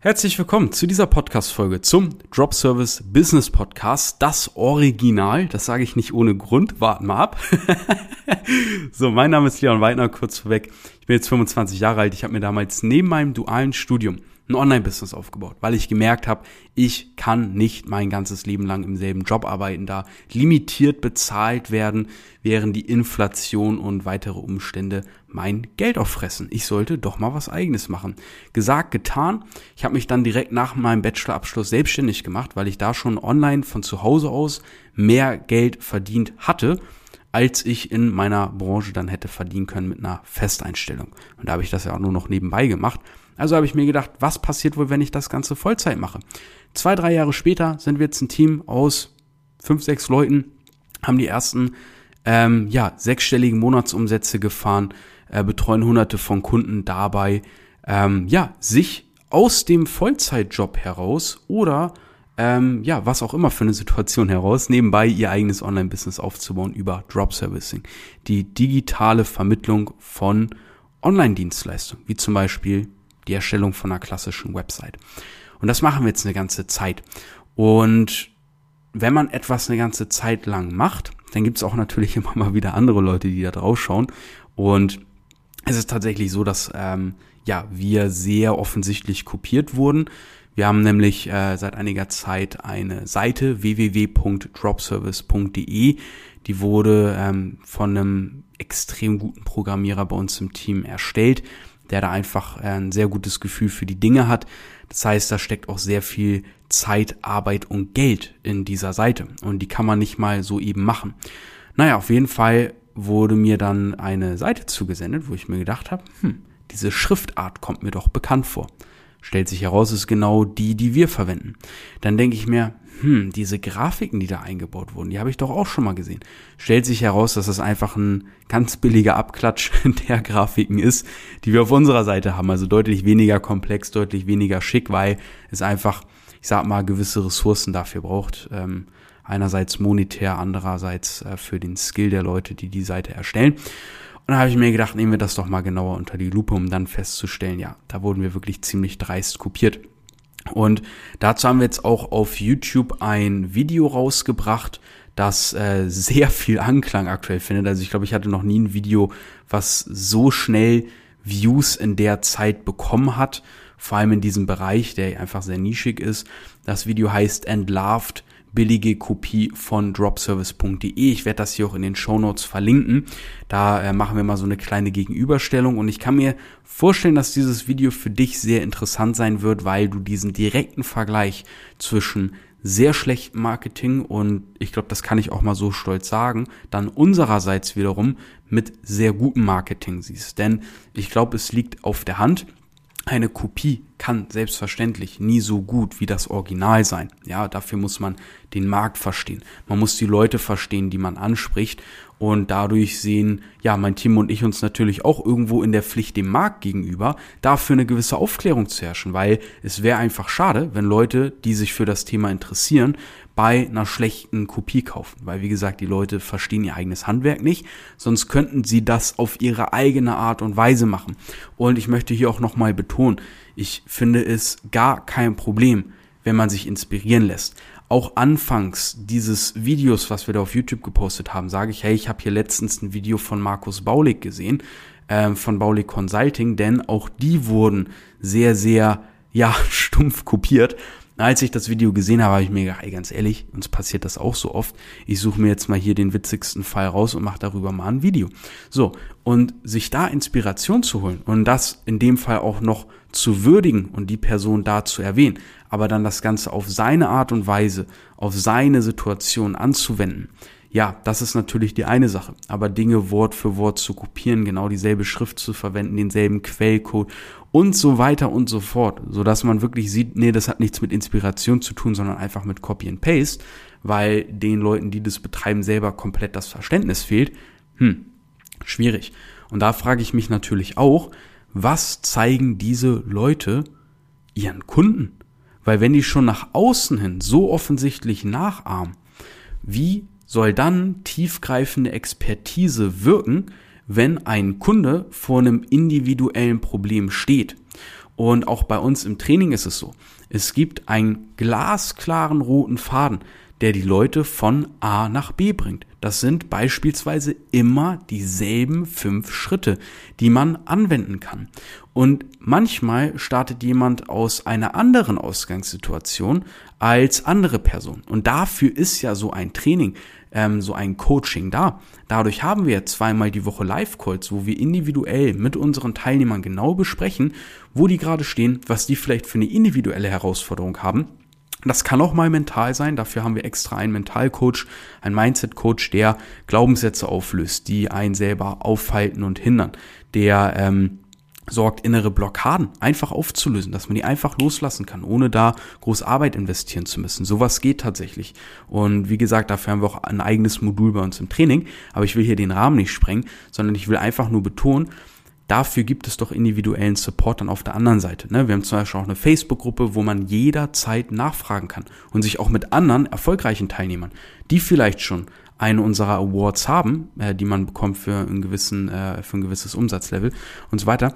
Herzlich willkommen zu dieser Podcast-Folge zum Drop Service Business Podcast. Das Original, das sage ich nicht ohne Grund. Warten mal ab. so, mein Name ist Leon Weidner, kurz vorweg. Ich bin jetzt 25 Jahre alt. Ich habe mir damals neben meinem dualen Studium ein Online-Business aufgebaut, weil ich gemerkt habe, ich kann nicht mein ganzes Leben lang im selben Job arbeiten, da limitiert bezahlt werden, während die Inflation und weitere Umstände mein Geld auffressen. Ich sollte doch mal was eigenes machen. Gesagt, getan. Ich habe mich dann direkt nach meinem Bachelorabschluss selbstständig gemacht, weil ich da schon online von zu Hause aus mehr Geld verdient hatte als ich in meiner Branche dann hätte verdienen können mit einer Festeinstellung. Und da habe ich das ja auch nur noch nebenbei gemacht. Also habe ich mir gedacht, was passiert wohl, wenn ich das Ganze Vollzeit mache? Zwei, drei Jahre später sind wir jetzt ein Team aus fünf, sechs Leuten, haben die ersten ähm, ja, sechsstelligen Monatsumsätze gefahren, äh, betreuen hunderte von Kunden dabei, ähm, ja, sich aus dem Vollzeitjob heraus oder ähm, ja, was auch immer für eine Situation heraus, nebenbei ihr eigenes Online-Business aufzubauen über Drop Servicing. Die digitale Vermittlung von Online-Dienstleistungen, wie zum Beispiel die Erstellung von einer klassischen Website. Und das machen wir jetzt eine ganze Zeit. Und wenn man etwas eine ganze Zeit lang macht, dann gibt es auch natürlich immer mal wieder andere Leute, die da drauf schauen. Und es ist tatsächlich so, dass ähm, ja wir sehr offensichtlich kopiert wurden. Wir haben nämlich äh, seit einiger Zeit eine Seite www.dropservice.de. Die wurde ähm, von einem extrem guten Programmierer bei uns im Team erstellt der da einfach äh, ein sehr gutes Gefühl für die Dinge hat. Das heißt, da steckt auch sehr viel Zeit, Arbeit und Geld in dieser Seite. Und die kann man nicht mal so eben machen. Naja, auf jeden Fall wurde mir dann eine Seite zugesendet, wo ich mir gedacht habe, hm, diese Schriftart kommt mir doch bekannt vor. Stellt sich heraus, ist genau die, die wir verwenden. Dann denke ich mir, hm, diese Grafiken, die da eingebaut wurden, die habe ich doch auch schon mal gesehen. Stellt sich heraus, dass das einfach ein ganz billiger Abklatsch der Grafiken ist, die wir auf unserer Seite haben. Also deutlich weniger komplex, deutlich weniger schick, weil es einfach, ich sag mal, gewisse Ressourcen dafür braucht. Ähm, einerseits monetär, andererseits äh, für den Skill der Leute, die die Seite erstellen. Und da habe ich mir gedacht, nehmen wir das doch mal genauer unter die Lupe, um dann festzustellen, ja, da wurden wir wirklich ziemlich dreist kopiert. Und dazu haben wir jetzt auch auf YouTube ein Video rausgebracht, das äh, sehr viel Anklang aktuell findet. Also ich glaube, ich hatte noch nie ein Video, was so schnell Views in der Zeit bekommen hat. Vor allem in diesem Bereich, der einfach sehr nischig ist. Das Video heißt Entlarved billige Kopie von dropservice.de. Ich werde das hier auch in den Show Notes verlinken. Da äh, machen wir mal so eine kleine Gegenüberstellung und ich kann mir vorstellen, dass dieses Video für dich sehr interessant sein wird, weil du diesen direkten Vergleich zwischen sehr schlechtem Marketing und ich glaube, das kann ich auch mal so stolz sagen, dann unsererseits wiederum mit sehr gutem Marketing siehst. Denn ich glaube, es liegt auf der Hand, eine Kopie kann selbstverständlich nie so gut wie das Original sein. Ja, dafür muss man den Markt verstehen. Man muss die Leute verstehen, die man anspricht und dadurch sehen, ja, mein Team und ich uns natürlich auch irgendwo in der Pflicht dem Markt gegenüber, dafür eine gewisse Aufklärung zu herrschen, weil es wäre einfach schade, wenn Leute, die sich für das Thema interessieren, bei einer schlechten Kopie kaufen, weil wie gesagt, die Leute verstehen ihr eigenes Handwerk nicht, sonst könnten sie das auf ihre eigene Art und Weise machen. Und ich möchte hier auch nochmal betonen, ich finde es gar kein Problem, wenn man sich inspirieren lässt. Auch anfangs dieses Videos, was wir da auf YouTube gepostet haben, sage ich, hey, ich habe hier letztens ein Video von Markus Baulig gesehen, äh, von Baulig Consulting, denn auch die wurden sehr, sehr, ja, stumpf kopiert als ich das Video gesehen habe, habe ich mir gedacht, ey, ganz ehrlich, uns passiert das auch so oft. Ich suche mir jetzt mal hier den witzigsten Fall raus und mache darüber mal ein Video. So, und sich da Inspiration zu holen und das in dem Fall auch noch zu würdigen und die Person da zu erwähnen, aber dann das Ganze auf seine Art und Weise, auf seine Situation anzuwenden, ja, das ist natürlich die eine Sache. Aber Dinge Wort für Wort zu kopieren, genau dieselbe Schrift zu verwenden, denselben Quellcode und so weiter und so fort, so dass man wirklich sieht, nee, das hat nichts mit Inspiration zu tun, sondern einfach mit Copy and Paste, weil den Leuten, die das betreiben, selber komplett das Verständnis fehlt. Hm, schwierig. Und da frage ich mich natürlich auch, was zeigen diese Leute ihren Kunden? Weil wenn die schon nach außen hin so offensichtlich nachahmen, wie soll dann tiefgreifende Expertise wirken, wenn ein Kunde vor einem individuellen Problem steht. Und auch bei uns im Training ist es so. Es gibt einen glasklaren roten Faden, der die Leute von A nach B bringt. Das sind beispielsweise immer dieselben fünf Schritte, die man anwenden kann. Und manchmal startet jemand aus einer anderen Ausgangssituation als andere Person. Und dafür ist ja so ein Training, ähm, so ein Coaching da. Dadurch haben wir zweimal die Woche Live-Calls, wo wir individuell mit unseren Teilnehmern genau besprechen, wo die gerade stehen, was die vielleicht für eine individuelle Herausforderung haben das kann auch mal mental sein. Dafür haben wir extra einen Mentalcoach, einen Mindset-Coach, der Glaubenssätze auflöst, die einen selber aufhalten und hindern, der ähm, sorgt, innere Blockaden einfach aufzulösen, dass man die einfach loslassen kann, ohne da groß Arbeit investieren zu müssen. Sowas geht tatsächlich. Und wie gesagt, dafür haben wir auch ein eigenes Modul bei uns im Training. Aber ich will hier den Rahmen nicht sprengen, sondern ich will einfach nur betonen, dafür gibt es doch individuellen Support dann auf der anderen Seite. Ne? Wir haben zum Beispiel auch eine Facebook-Gruppe, wo man jederzeit nachfragen kann und sich auch mit anderen erfolgreichen Teilnehmern, die vielleicht schon eine unserer Awards haben, äh, die man bekommt für, einen gewissen, äh, für ein gewisses Umsatzlevel und so weiter.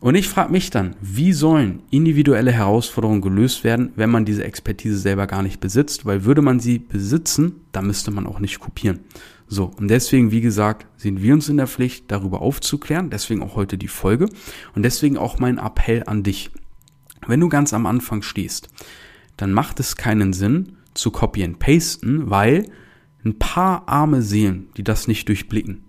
Und ich frage mich dann, wie sollen individuelle Herausforderungen gelöst werden, wenn man diese Expertise selber gar nicht besitzt? Weil würde man sie besitzen, dann müsste man auch nicht kopieren. So, und deswegen, wie gesagt, sind wir uns in der Pflicht, darüber aufzuklären. Deswegen auch heute die Folge. Und deswegen auch mein Appell an dich. Wenn du ganz am Anfang stehst, dann macht es keinen Sinn zu copy and pasten, weil ein paar arme Seelen, die das nicht durchblicken,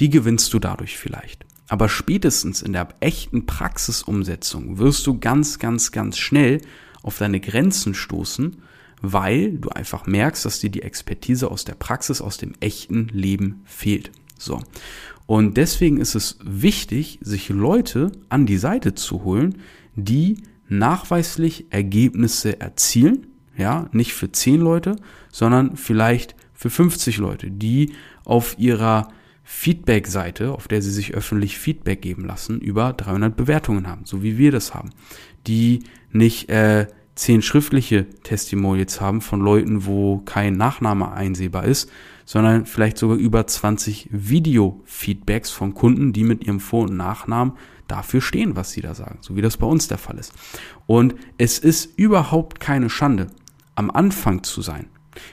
die gewinnst du dadurch vielleicht. Aber spätestens in der echten Praxisumsetzung wirst du ganz, ganz, ganz schnell auf deine Grenzen stoßen, weil du einfach merkst, dass dir die Expertise aus der Praxis, aus dem echten Leben fehlt. So. Und deswegen ist es wichtig, sich Leute an die Seite zu holen, die nachweislich Ergebnisse erzielen. Ja, nicht für 10 Leute, sondern vielleicht für 50 Leute, die auf ihrer Feedback-Seite, auf der sie sich öffentlich Feedback geben lassen, über 300 Bewertungen haben, so wie wir das haben, die nicht äh, zehn schriftliche Testimonials haben von Leuten, wo kein Nachname einsehbar ist, sondern vielleicht sogar über 20 Video-Feedbacks von Kunden, die mit ihrem Vor- und Nachnamen dafür stehen, was sie da sagen, so wie das bei uns der Fall ist. Und es ist überhaupt keine Schande, am Anfang zu sein.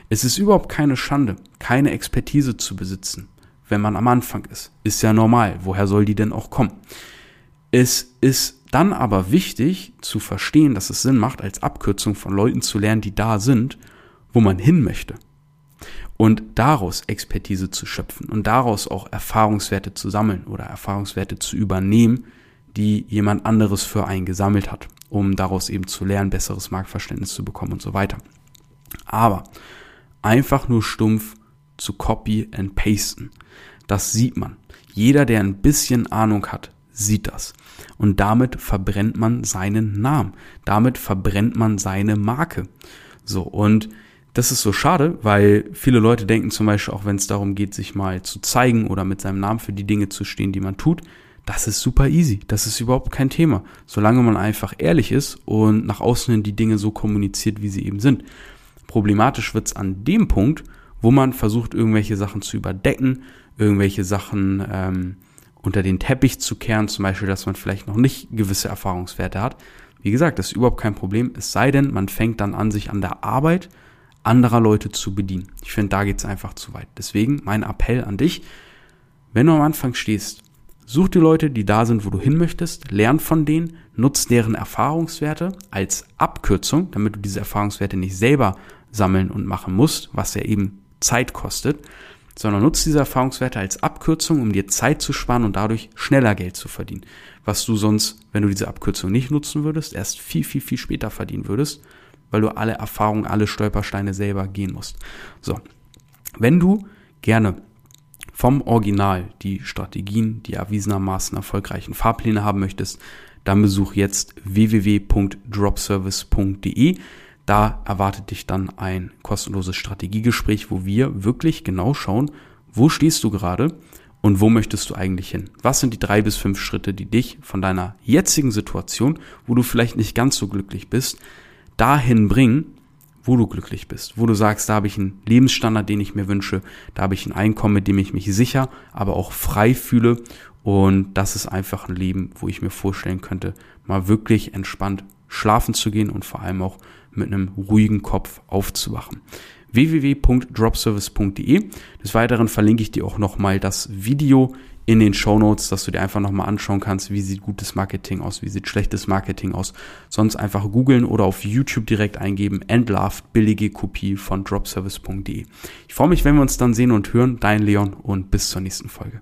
Es ist überhaupt keine Schande, keine Expertise zu besitzen, wenn man am Anfang ist. Ist ja normal. Woher soll die denn auch kommen? Es ist dann aber wichtig zu verstehen, dass es Sinn macht, als Abkürzung von Leuten zu lernen, die da sind, wo man hin möchte. Und daraus Expertise zu schöpfen und daraus auch Erfahrungswerte zu sammeln oder Erfahrungswerte zu übernehmen, die jemand anderes für einen gesammelt hat, um daraus eben zu lernen, besseres Marktverständnis zu bekommen und so weiter. Aber einfach nur stumpf zu copy and pasten, das sieht man. Jeder, der ein bisschen Ahnung hat, sieht das. Und damit verbrennt man seinen Namen. Damit verbrennt man seine Marke. So, und das ist so schade, weil viele Leute denken zum Beispiel, auch wenn es darum geht, sich mal zu zeigen oder mit seinem Namen für die Dinge zu stehen, die man tut, das ist super easy. Das ist überhaupt kein Thema. Solange man einfach ehrlich ist und nach außen hin die Dinge so kommuniziert, wie sie eben sind. Problematisch wird's an dem Punkt, wo man versucht, irgendwelche Sachen zu überdecken, irgendwelche Sachen ähm, unter den Teppich zu kehren, zum Beispiel, dass man vielleicht noch nicht gewisse Erfahrungswerte hat. Wie gesagt, das ist überhaupt kein Problem, es sei denn, man fängt dann an, sich an der Arbeit anderer Leute zu bedienen. Ich finde, da geht es einfach zu weit. Deswegen mein Appell an dich, wenn du am Anfang stehst, such die Leute, die da sind, wo du hin möchtest, lern von denen, nutz deren Erfahrungswerte als Abkürzung, damit du diese Erfahrungswerte nicht selber sammeln und machen musst, was ja eben Zeit kostet sondern nutzt diese Erfahrungswerte als Abkürzung, um dir Zeit zu sparen und dadurch schneller Geld zu verdienen. Was du sonst, wenn du diese Abkürzung nicht nutzen würdest, erst viel, viel, viel später verdienen würdest, weil du alle Erfahrungen, alle Stolpersteine selber gehen musst. So. Wenn du gerne vom Original die Strategien, die erwiesenermaßen erfolgreichen Fahrpläne haben möchtest, dann besuch jetzt www.dropservice.de. Da erwartet dich dann ein kostenloses Strategiegespräch, wo wir wirklich genau schauen, wo stehst du gerade und wo möchtest du eigentlich hin? Was sind die drei bis fünf Schritte, die dich von deiner jetzigen Situation, wo du vielleicht nicht ganz so glücklich bist, dahin bringen, wo du glücklich bist, wo du sagst, da habe ich einen Lebensstandard, den ich mir wünsche, da habe ich ein Einkommen, mit dem ich mich sicher, aber auch frei fühle Und das ist einfach ein Leben, wo ich mir vorstellen könnte, mal wirklich entspannt schlafen zu gehen und vor allem auch mit einem ruhigen Kopf aufzuwachen www.dropservice.de. Des Weiteren verlinke ich dir auch nochmal das Video in den Show Notes, dass du dir einfach nochmal anschauen kannst, wie sieht gutes Marketing aus, wie sieht schlechtes Marketing aus. Sonst einfach googeln oder auf YouTube direkt eingeben, entlarvt billige Kopie von dropservice.de. Ich freue mich, wenn wir uns dann sehen und hören. Dein Leon und bis zur nächsten Folge.